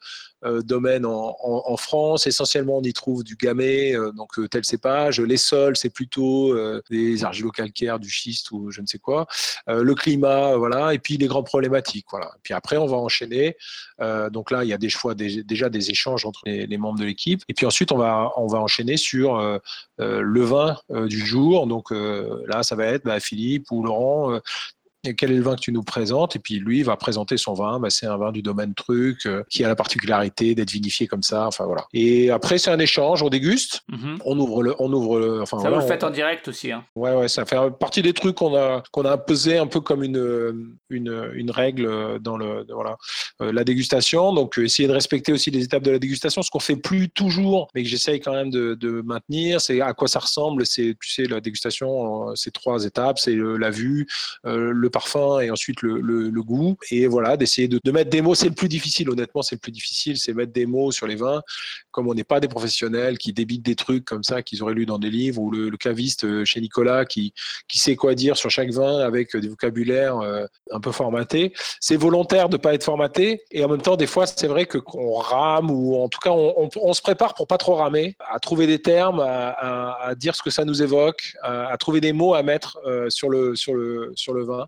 domaine en, France. Essentiellement, on y trouve du gamay, donc tel cépage. Les sols, c'est plutôt des argilo-calcaires, du schiste ou je ne sais quoi. le climat, voilà. Et puis les grands problématiques. Voilà. Puis après, on va enchaîner. Euh, donc là, il y a des fois déjà des échanges entre les, membres de l'équipe. Et puis ensuite, on va, on va enchaîner sur euh, euh, le vin du jour. Donc là, ça va être bah, Philippe ou Laurent quel est le vin que tu nous présentes? Et puis lui va présenter son vin. Bah, c'est un vin du domaine truc qui a la particularité d'être vinifié comme ça. Enfin voilà. Et après c'est un échange, on déguste, mhm. on ouvre le, on ouvre le. Enfin, ça vous le faites en direct aussi. Hein. Ouais ouais, ça fait partie des trucs qu'on a qu'on a imposé un peu comme une une, une règle dans le voilà la dégustation. Donc essayer de respecter aussi les étapes de la dégustation, ce qu'on fait plus toujours, mais que j'essaye quand même de, de maintenir. C'est à quoi ça ressemble. C'est tu sais la dégustation, c'est trois étapes, c'est la vue, le parfum et ensuite le, le, goût. Et voilà, d'essayer de, mettre des mots. C'est le plus difficile, honnêtement, c'est le plus difficile, c'est mettre des mots sur les vins. Comme on n'est pas des professionnels qui débitent des trucs comme ça qu'ils auraient lu dans des livres, ou le, caviste euh, chez Nicolas qui, qui sait quoi dire sur chaque vin avec des vocabulaires euh, un peu formatés. C'est volontaire de pas être formaté. Et en même temps, des fois, c'est vrai que qu'on rame ou en tout cas, on, se prépare pour pas trop ramer, à trouver des termes, à, dire ce que ça nous évoque, à, trouver des mots à mettre euh, sur, le, sur, le, sur le vin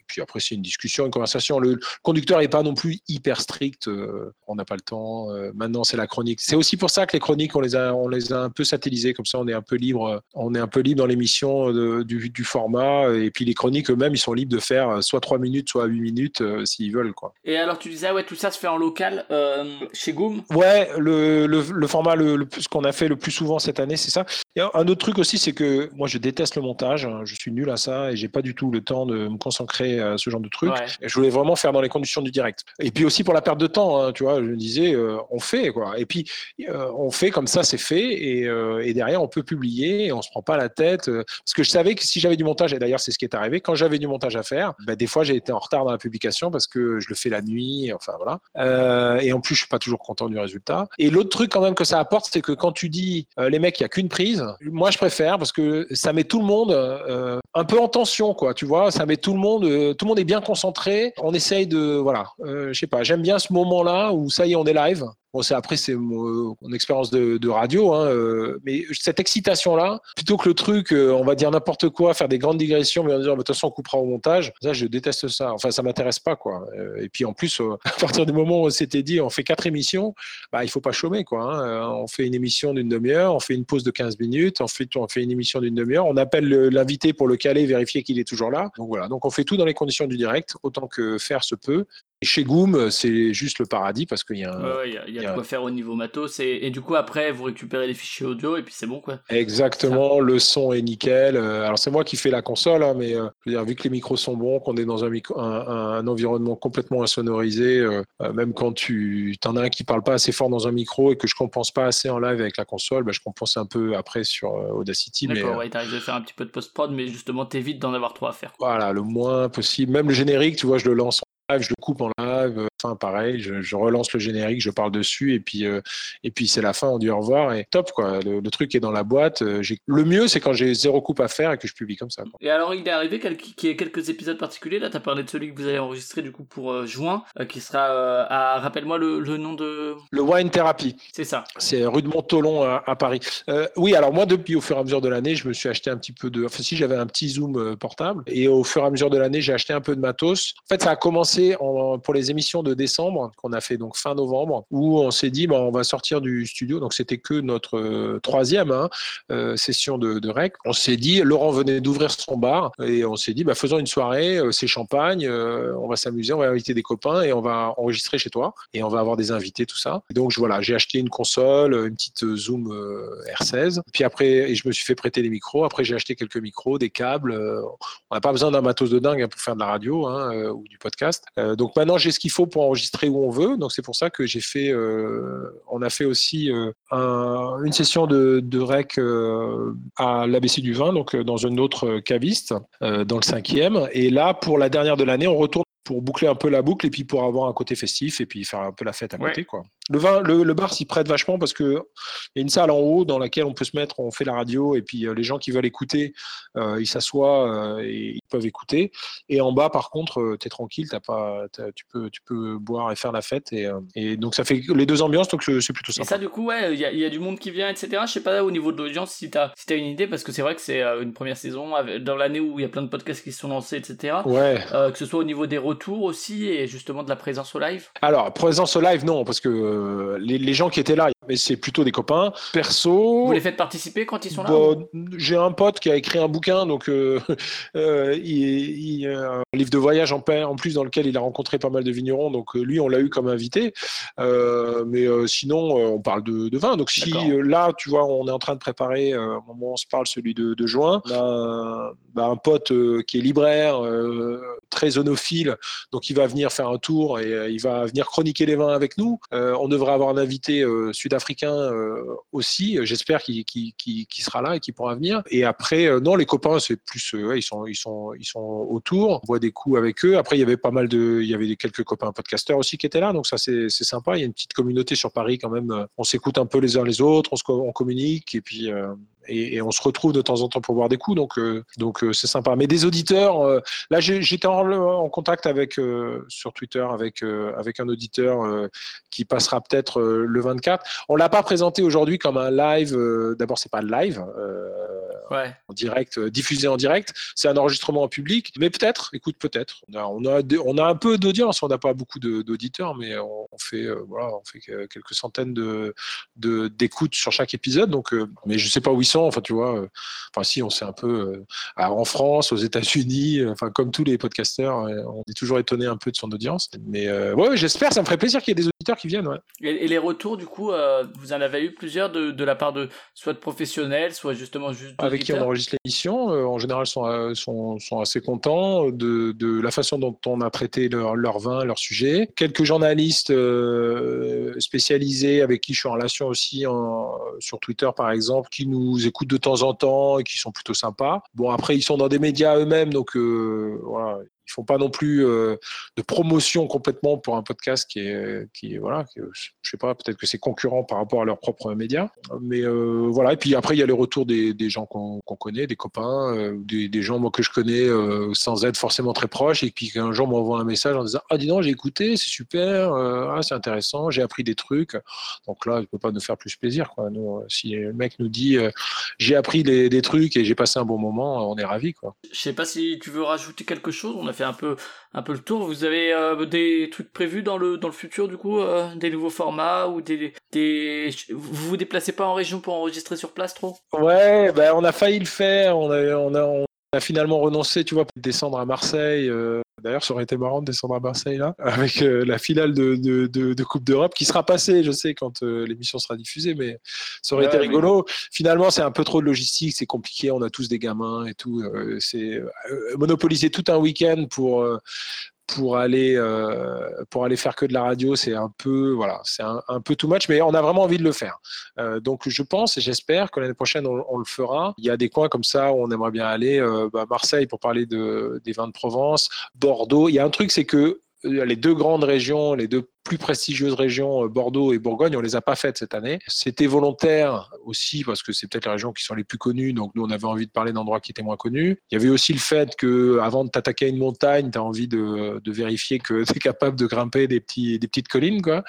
puis après, c'est une discussion, une conversation. Le, conducteur n'est pas non plus hyper strict. Euh, on n'a pas le temps. Euh, maintenant, c'est la chronique. C'est aussi pour ça que les chroniques, on les a, on les a un peu satellisées. Comme ça, on est un peu libre. On est un peu libre dans l'émission du, du, format. Et puis les chroniques eux-mêmes, ils sont libres de faire soit 3 minutes, soit 8 minutes euh, s'ils veulent. Quoi. Et alors, tu disais, ouais, tout ça se fait en local chez Goom? Ouais, le, le, format, le, ce qu'on a fait le plus souvent cette année, c'est ça. Et un autre truc aussi, c'est que moi, je déteste le montage. Je suis nul à ça et j'ai pas du tout le temps de me concentrer ce genre de trucs. je voulais vraiment faire dans les conditions du direct. Et puis aussi pour la perte de temps, hein, tu vois, je me disais, euh, on fait quoi. Et puis euh, on fait comme ça, c'est fait. Et, euh, et, derrière, on peut publier et on se prend pas la tête. parce que je savais que si j'avais du montage, et d'ailleurs c'est ce qui est arrivé, quand j'avais du montage à faire, bah, des fois j'ai été en retard dans la publication parce que je le fais la nuit. Enfin voilà. et en plus, je suis pas toujours content du résultat. Et l'autre truc quand même que ça apporte, c'est que quand tu dis les mecs, il y a qu'une prise, moi je préfère parce que ça met tout le monde un peu en tension, quoi. Tu vois, ça met tout le monde, tout le monde est bien concentré. On essaye de, voilà, euh, je sais pas, j'aime bien ce moment-là où ça y est, on est live. Bon, c'est après c'est mon, expérience de, radio, hein, euh, mais cette excitation-là, plutôt que le truc, euh, on va dire n'importe quoi, faire des grandes digressions, mais en disant de toute façon on coupera au montage, ça je déteste ça. Enfin, ça m'intéresse pas quoi. et puis en plus, [LAUGHS] à partir du moment où on s'était dit on fait quatre émissions, bah il faut pas chômer quoi. Hein. On fait une émission d'une demi-heure, on fait une pause de 15 minutes, ensuite on fait une émission d'une demi-heure, on appelle l'invité pour le caler, vérifier qu'il est toujours là. Donc voilà, donc on fait tout dans les conditions du direct, autant que faire se peut. Et chez Goom, c'est juste le paradis parce qu'il y a un. il y a, de quoi faire au niveau matos. Et, du coup, après, vous récupérez les fichiers audio et puis c'est bon, quoi. Exactement, le son est nickel. Euh, alors, c'est moi qui fais la console, hein, mais euh, dire, vu que les micros sont bons, qu'on est dans un, un, environnement complètement insonorisé, euh, même quand tu en as un qui parle pas assez fort dans un micro et que je compense pas assez en live avec la console, bah, je compense un peu après sur Audacity. D'accord, ouais, t'arrives à faire un petit peu de post-prod, mais justement, t'évites d'en avoir trop à faire. Voilà, le moins possible. Même le générique, tu vois, je le lance je le coupe en live. Pareil, je, relance le générique, je parle dessus, et puis, euh, et puis c'est la fin, on dit au revoir, et top, quoi. Le, truc est dans la boîte. Euh, le mieux, c'est quand j'ai zéro coupe à faire et que je publie comme ça. Et alors, il est arrivé qu'il y ait quelques épisodes particuliers. Là, tu as parlé de celui que vous avez enregistré, du coup, pour euh, juin, qui sera à, rappelle-moi le, nom de. Le Wine Therapy. C'est ça. C'est rue de Montolon à, Paris. oui, alors moi, depuis au fur et à mesure de l'année, je me suis acheté un petit peu de. Enfin, si j'avais un petit zoom portable, et au fur et à mesure de l'année, j'ai acheté un peu de matos. En fait, ça a commencé en, pour les émissions de décembre qu'on a fait donc fin novembre, où on s'est dit, bah, on va sortir du studio. Donc c'était que notre euh, troisième hein, euh, session de, rec. On s'est dit, Laurent venait d'ouvrir son bar et on s'est dit, bah, faisons une soirée, euh, c'est champagne, on va s'amuser, on va inviter des copains et on va enregistrer chez toi et on va avoir des invités, tout ça. donc voilà, j'ai acheté une console, une petite Zoom R16. Puis après, et je me suis fait prêter les micros. Après, j'ai acheté quelques micros, des câbles. on n'a pas besoin d'un matos de dingue pour faire de la radio hein, ou du podcast. donc maintenant, j'ai ce qu'il faut pour enregistrer où on veut. Donc c'est pour ça que j'ai fait, euh, on a fait aussi euh, une session de, rec euh, à l'ABC du vin, donc dans une autre caviste, dans le cinquième. Et là, pour la dernière de l'année, on retourne pour boucler un peu la boucle et puis pour avoir un côté festif et puis faire un peu la fête à côté quoi. Le vin, le, bar s'y prête vachement parce que il y a une salle en haut dans laquelle on peut se mettre, on fait la radio et puis euh, les gens qui veulent écouter, euh, ils s'assoient euh, et ils peuvent écouter. Et en bas par contre, tu es tranquille, t'as pas, tu peux, tu peux boire et faire la fête et, et donc ça fait les deux ambiances donc c'est plutôt sympa. Et ça du coup ouais, il y, y, a du monde qui vient etc. Je sais pas au niveau de l'audience si t'as si as une idée parce que c'est vrai que c'est une première saison dans l'année où il y a plein de podcasts qui se sont lancés etc. Ouais. que ce soit au niveau des retour aussi et justement de la présence au live? Alors, présence au live, non, parce que euh, les, gens qui étaient là, mais c'est plutôt des copains. Perso. Vous les faites participer quand ils sont là bah, J'ai un pote qui a écrit un bouquin, donc euh, [LAUGHS] il, un livre de voyage en, en plus dans lequel il a rencontré pas mal de vignerons, donc lui on l'a eu comme invité. mais sinon on parle de, vin. Donc si là tu vois on est en train de préparer, au moment où on se parle, celui de, juin, on a bah, un, pote qui est libraire, très onophile, donc il va venir faire un tour et il va venir chroniquer les vins avec nous. on devrait avoir un invité sud-africain aussi, j'espère qu'il sera là et qu'il pourra venir. Et après, non, les copains, c'est plus, ils, sont, ils, sont, ils sont autour, on voit des coups avec eux. Après, il y avait pas mal de, il y avait quelques copains podcasteurs aussi qui étaient là, donc ça c'est sympa. Il y a une petite communauté sur Paris quand même. On s'écoute un peu les uns les autres, on communique et puis et, on se retrouve de temps en temps pour boire des coups, donc euh, donc euh, c'est sympa. Mais des auditeurs, euh, là j'étais en, contact avec sur Twitter avec avec un auditeur qui passera peut-être le 24. On l'a pas présenté aujourd'hui comme un live. D'abord c'est pas le en direct, diffusé en direct. C'est un enregistrement en public, mais peut-être, écoute, peut-être. On a, on a, on a un peu d'audience, on n'a pas beaucoup d'auditeurs, mais on, fait, voilà, on fait quelques centaines de d'écoutes sur chaque épisode. Donc, mais je sais pas où ils Enfin, tu vois, euh, enfin, si, on sait un peu euh, en France, aux États-Unis, euh, enfin, comme tous les podcasteurs, on est toujours étonné un peu de son audience. Mais ouais, j'espère, ça me ferait plaisir qu'il y ait des auditeurs qui viennent. Et, les retours, du coup, vous en avez eu plusieurs de, la part de soit de professionnels, soit justement juste Avec qui on enregistre l'émission, en général, sont, sont, sont, assez contents de, de, la façon dont on a traité leur, leur vin, leur sujet. Quelques journalistes spécialisés avec qui je suis en relation aussi en, sur Twitter, par exemple, qui nous écoutent de temps en temps et qui sont plutôt sympas. Bon, après, ils sont dans des médias eux-mêmes, donc euh, voilà, ils font pas non plus euh, de promotion complètement pour un podcast qui est, qui voilà, je sais pas, peut-être que c'est concurrent par rapport à leurs propres médias. Mais euh, voilà, et puis après, il y a les retours des, des gens qu'on connaît, des copains, euh, des, des, gens moi, que je connais sans être forcément très proches, et puis qu'un jour m'envoie un message en disant Ah, dis donc, j'ai écouté, c'est super, ah, c'est intéressant, j'ai appris des trucs. Donc là, je peux pas nous faire plus plaisir. Quoi. Nous, si le mec nous dit J'ai appris des, des trucs et j'ai passé un bon moment, on est ravis. Quoi. Je sais pas si tu veux rajouter quelque chose. On a un peu, un peu le tour. Vous avez euh, des trucs prévus dans le, dans le futur, du coup, euh, des nouveaux formats ou des, des, vous déplacez pas en région pour enregistrer sur place trop? Ouais, ben on a failli le faire. On a, on a, on a finalement renoncé, tu vois, pour descendre à Marseille. Euh, d'ailleurs, ça aurait été marrant de descendre à Marseille là, avec la finale de, de, de, Coupe d'Europe qui sera passée, je sais, quand l'émission sera diffusée, mais ça aurait été rigolo. Finalement, c'est un peu trop de logistique, c'est compliqué. On a tous des gamins et tout. c'est monopoliser tout un week-end pour pour aller euh, pour aller faire que de la radio, c'est un peu voilà, c'est un, peu too much, mais on a vraiment envie de le faire. Euh, donc je pense et j'espère que l'année prochaine on, le fera. Il y a des coins comme ça où on aimerait bien aller. Euh, bah, Marseille pour parler de, des vins de Provence, Bordeaux. Il y a un truc, c'est que les deux grandes régions, les deux plus prestigieuses régions, euh, Bordeaux et Bourgogne, on les a pas faites cette année. C'était volontaire aussi parce que c'est peut-être les régions qui sont les plus connues, donc nous on avait envie de parler d'endroits qui étaient moins connus. Il y avait aussi le fait que avant de t'attaquer à une montagne, tu as envie de, vérifier que [LAUGHS] tu es capable de grimper des, petits, des petites collines. Quoi.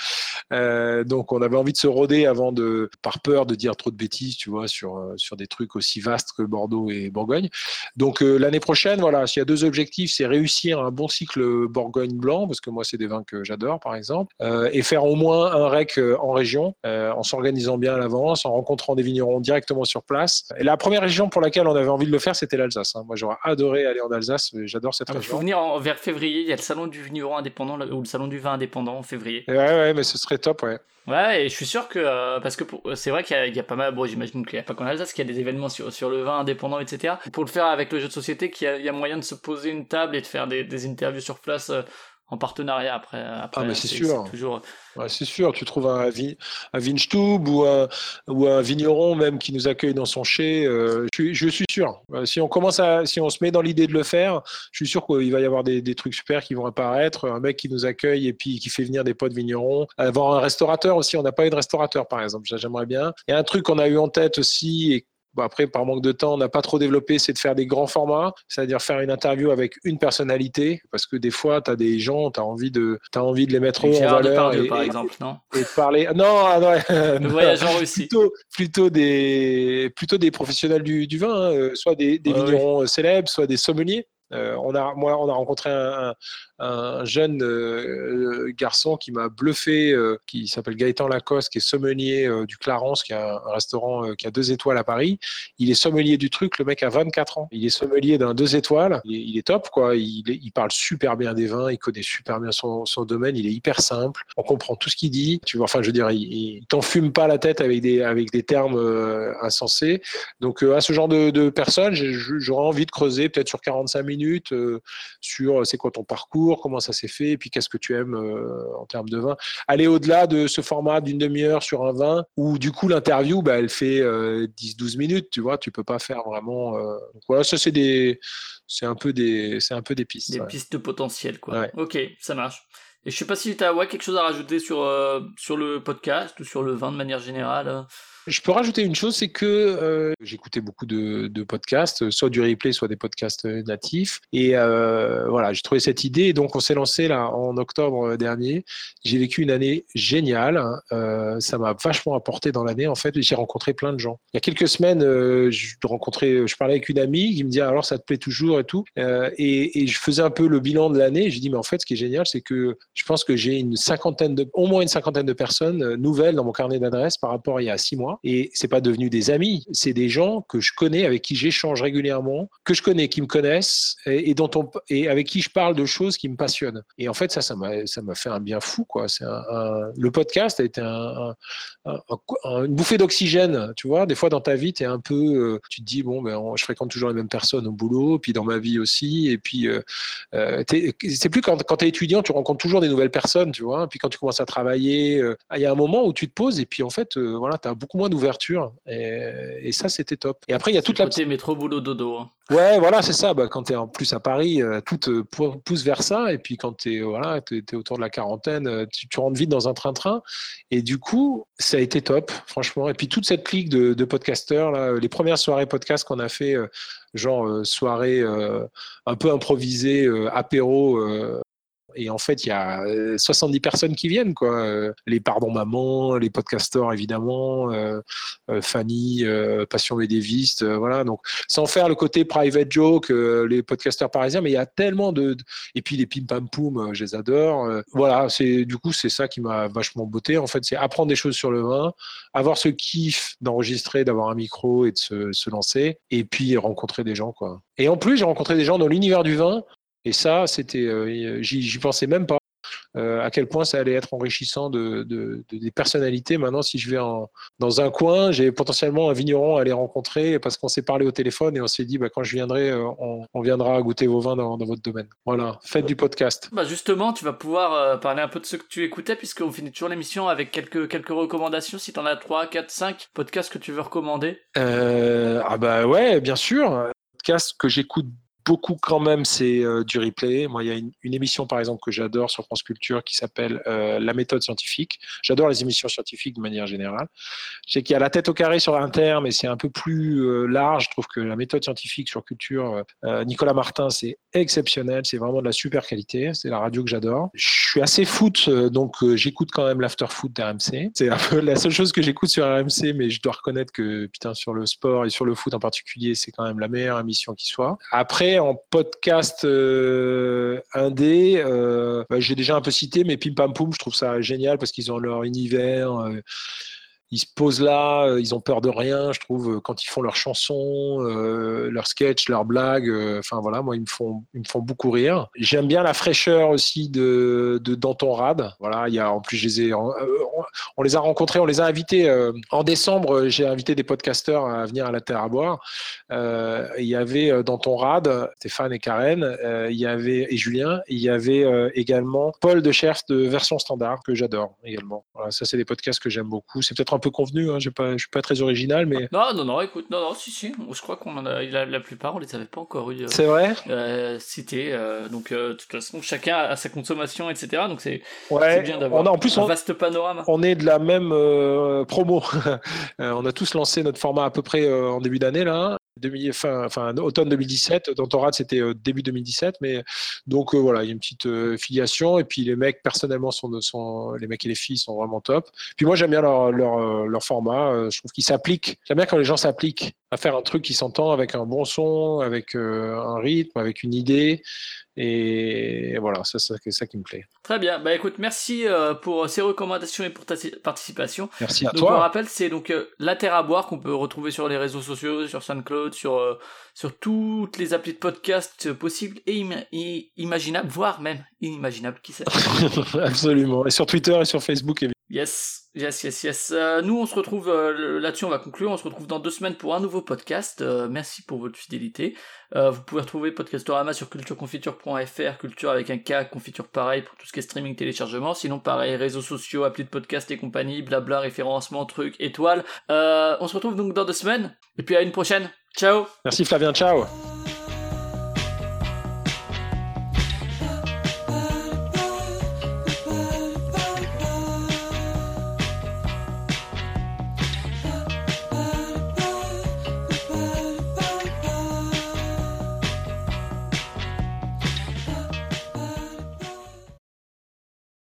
Euh, donc on avait envie de se rôder avant de, par peur de dire trop de bêtises, tu vois, sur, euh, sur des trucs aussi vastes que Bordeaux et Bourgogne. Donc l'année prochaine, voilà, s'il y a deux objectifs, c'est réussir un bon cycle Bourgogne blanc, parce que moi c'est des vins que j'adore par exemple euh, et faire au moins un rec euh, en région, euh, en s'organisant bien à l'avance, en rencontrant des vignerons directement sur place. Et la première région pour laquelle on avait envie de le faire, c'était l'Alsace. Hein. Moi, j'aurais adoré aller en Alsace. J'adore cette ah, région. Il faut venir en, vers février. Il y a le salon du vigneron indépendant ou le salon du vin indépendant en février. Ouais, ouais, mais ce serait top, ouais. Ouais, et je suis sûr que parce que c'est vrai qu'il y, a pas mal. Bon, j'imagine qu'il n'y a pas qu'en Alsace, qu'il y a des événements sur, sur le vin indépendant, etc. Pour le faire avec le jeu de société, qu'il y, a moyen de se poser une table et de faire des, des interviews sur place en partenariat après. après ah, mais c'est sûr. Toujours... c'est sûr. Tu trouves un, un Vinstub ou un, ou un vigneron même qui nous accueille dans son chai. Euh, je, suis sûr. Euh, si on commence à, si on se met dans l'idée de le faire, je suis sûr qu'il va y avoir des, des, trucs super qui vont apparaître. Un mec qui nous accueille et puis qui fait venir des potes vignerons. Avoir un restaurateur aussi. On n'a pas eu de restaurateur, par exemple. J'aimerais bien. Il y a un truc qu'on a eu en tête aussi et Bon, après, par manque de temps, on n'a pas trop développé, c'est de faire des grands formats, c'est-à-dire faire une interview avec une personnalité, parce que des fois, tu as des gens, tu as envie de, as envie de les mettre en valeur. et, par exemple, non? Et de parler. Non, ah, non, [LAUGHS] Le. Plutôt, plutôt, des, plutôt des professionnels du, du vin, hein, soit des, des vignerons célèbres, soit des sommeliers. On a, moi, on a rencontré un, un jeune garçon qui m'a bluffé, qui s'appelle Gaëtan Lacoste, qui est sommelier du Clarence, qui a un restaurant qui a deux étoiles à Paris. Il est sommelier du truc, le mec a 24 ans. Il est sommelier d'un deux étoiles. Il est, top, quoi. Il, parle super bien des vins, il connaît super bien son, son, domaine, il est hyper simple. On comprend tout ce qu'il dit. Tu vois, enfin, je veux dire, il, il t'enfume pas la tête avec des, avec des termes insensés. Donc, à ce genre de, de personnes, j'aurais envie de creuser peut-être sur 45 minutes sur c'est quoi ton parcours, comment ça s'est fait, et puis qu'est-ce que tu aimes euh, en termes de vin. Aller au-delà de ce format d'une demi-heure sur un vin, où du coup l'interview, bah, elle fait 10-12 euh, minutes, tu vois, tu peux pas faire vraiment. Euh, voilà, ça c'est des, c'est un peu des, c'est un peu des pistes. Des pistes potentielles, quoi. Ok, ça marche. Et je sais pas si tu as ouais, quelque chose à rajouter sur, sur le podcast ou sur le vin de manière générale. Je peux rajouter une chose, c'est que euh, j'écoutais beaucoup de, podcasts, soit du replay, soit des podcasts natifs. Et euh, voilà, j'ai trouvé cette idée. Et donc, on s'est lancé là en octobre dernier. J'ai vécu une année géniale. Euh, ça m'a vachement apporté dans l'année. En fait, j'ai rencontré plein de gens. Il y a quelques semaines, euh, je rencontrais, je parlais avec une amie qui me dit alors ça te plaît toujours et tout. Euh, et, et, je faisais un peu le bilan de l'année. J'ai dit mais en fait, ce qui est génial, c'est que je pense que j'ai une cinquantaine de, au moins une cinquantaine de personnes nouvelles dans mon carnet d'adresses par rapport à il y a six mois. Et c'est pas devenu des amis, c'est des gens que je connais, avec qui j'échange régulièrement, que je connais, qui me connaissent et, dont on, et avec qui je parle de choses qui me passionnent. Et en fait, ça, ça m'a, ça m'a fait un bien fou, quoi. C'est un, le podcast a été un, une bouffée d'oxygène, tu vois. Des fois, dans ta vie, tu un peu, euh, tu te dis, bon, ben, je fréquente toujours les mêmes personnes au boulot, puis dans ma vie aussi. Et puis, euh, euh c'est plus quand, quand tu es étudiant, tu rencontres toujours des nouvelles personnes, tu vois. Puis quand tu commences à travailler, il y a un moment où tu te poses et puis en fait, voilà, tu as beaucoup moins d'ouverture et, ça, c'était top. Et après, il y a toute la petite métro boulot dodo. Hein. Ouais, voilà, c'est ça. Bah, quand tu es en plus à Paris, euh, tout te pousse vers ça. Et puis quand tu es, voilà, es, autour de la quarantaine, euh, tu, rentres vite dans un train-train. Et du coup, ça a été top, franchement. Et puis toute cette clique de, de podcasteurs, là, les premières soirées podcast qu'on a fait, euh, genre soirée un peu improvisée, apéro et en fait, il y a 70 euh, personnes qui viennent, quoi. Euh, les Pardon Maman, les podcasteurs, évidemment, euh, Fanny, Passion Médéviste, voilà. Donc, sans faire le côté private joke, les podcasteurs parisiens, mais il y a tellement de. Et puis les Pim Pam Poum, je les adore. voilà, c'est du coup, c'est ça qui m'a vachement beauté. En fait, c'est apprendre des choses sur le vin, avoir ce kiff d'enregistrer, d'avoir un micro et de se, se lancer, et puis rencontrer des gens, quoi. Et en plus, j'ai rencontré des gens dans l'univers du vin et ça, c'était, euh, j'y pensais même pas. Euh, à quel point ça allait être enrichissant de, des personnalités. Maintenant, si je vais en, dans un coin, j'ai potentiellement un vigneron à aller rencontrer parce qu'on s'est parlé au téléphone et on s'est dit, bah, quand je viendrai, euh, on, viendra goûter vos vins dans, votre domaine. Voilà, faites du podcast. Bah justement, tu vas pouvoir parler un peu de ce que tu écoutais puisqu'on finit toujours l'émission avec quelques, quelques recommandations. Si tu en as 3, 4, 5 podcasts que tu veux recommander. ah bah ouais, bien sûr. Podcast que j'écoute beaucoup quand même, c'est euh, du replay. Moi, il y a une, émission, par exemple, que j'adore sur France Culture qui s'appelle euh, La méthode scientifique. J'adore les émissions scientifiques de manière générale. Je sais qu'il y a la tête au carré sur Inter, mais c'est un peu plus euh, large. Je trouve que la méthode scientifique sur Culture, Nicolas Martin, c'est exceptionnel. C'est vraiment de la super qualité. C'est la radio que j'adore. Je suis assez foot, donc j'écoute quand même l'after foot d'RMC. C'est un peu [LAUGHS] la seule chose que j'écoute sur RMC, mais je dois reconnaître que, putain, sur le sport et sur le foot en particulier, c'est quand même la meilleure émission qui soit. Après, en podcast euh, indé, euh, bah, j'ai déjà un peu cité, mais Pim Pam Poum, je trouve ça génial parce qu'ils ont leur univers. Euh, ils se posent là, euh, ils ont peur de rien, je trouve, euh, quand ils font leurs chansons, euh, leurs sketchs, leurs blagues. Enfin voilà, moi ils me font, ils me font beaucoup rire. J'aime bien la fraîcheur aussi de, de Danton Rad. Voilà, il y a en plus on, les a rencontrés, on les a invités en décembre. J'ai invité des podcasteurs à venir à la Terre à boire. il y avait Danton Rad, Stéphane et Karen, il y avait et Julien. Il y avait également Paul de Cherf de version standard que j'adore également. Voilà, ça c'est des podcasts que j'aime beaucoup. C'est peut-être un peu convenu, hein, pas, je suis pas très original, mais. Non, non, non, écoute, non, non, si, si, je crois qu'on en a, la, plupart, on les avait pas encore eu. Euh, c'est vrai? euh, Cité, euh, donc de toute façon, chacun a sa consommation, etc. Donc c'est ouais, bien d'avoir en plus, un vaste panorama. On est de la même promo. [LAUGHS] on a tous lancé notre format à peu près en début d'année, là fin, enfin, automne 2017. Dantorade, c'était euh, début 2017. Mais donc euh, voilà, il y a une petite euh, filiation. Et puis les mecs, personnellement, sont, sont, les mecs et les filles sont vraiment top. Puis moi, j'aime bien leur, leur, leur format. je trouve qu'ils s'appliquent. J'aime bien quand les gens s'appliquent à faire un truc qui s'entend avec un bon son, avec un rythme, avec une idée. Et voilà, c'est ça, ça, qui me plaît. Très bien. Bah écoute, merci pour ces recommandations et pour ta participation. Merci à donc, toi. On rappelle, c'est donc La Terre à boire qu'on peut retrouver sur les réseaux sociaux, sur SoundCloud, sur sur toutes les applis de podcast possibles et, imaginables, voire même inimaginables, qui sait. [LAUGHS] Absolument. Et sur Twitter et sur Facebook, évidemment. Yes, yes, yes, yes. Euh, nous, on se retrouve euh, là-dessus, on va conclure. On se retrouve dans deux semaines pour un nouveau podcast. Euh, merci pour votre fidélité. vous pouvez retrouver Podcastorama sur cultureconfiture.fr, culture avec un K, confiture pareil pour tout ce qui est streaming, téléchargement. Sinon, pareil, réseaux sociaux, applis de podcast et compagnie, blabla, référencement, trucs, étoiles. on se retrouve donc dans deux semaines. Et puis à une prochaine. Ciao. Merci Flavien, ciao.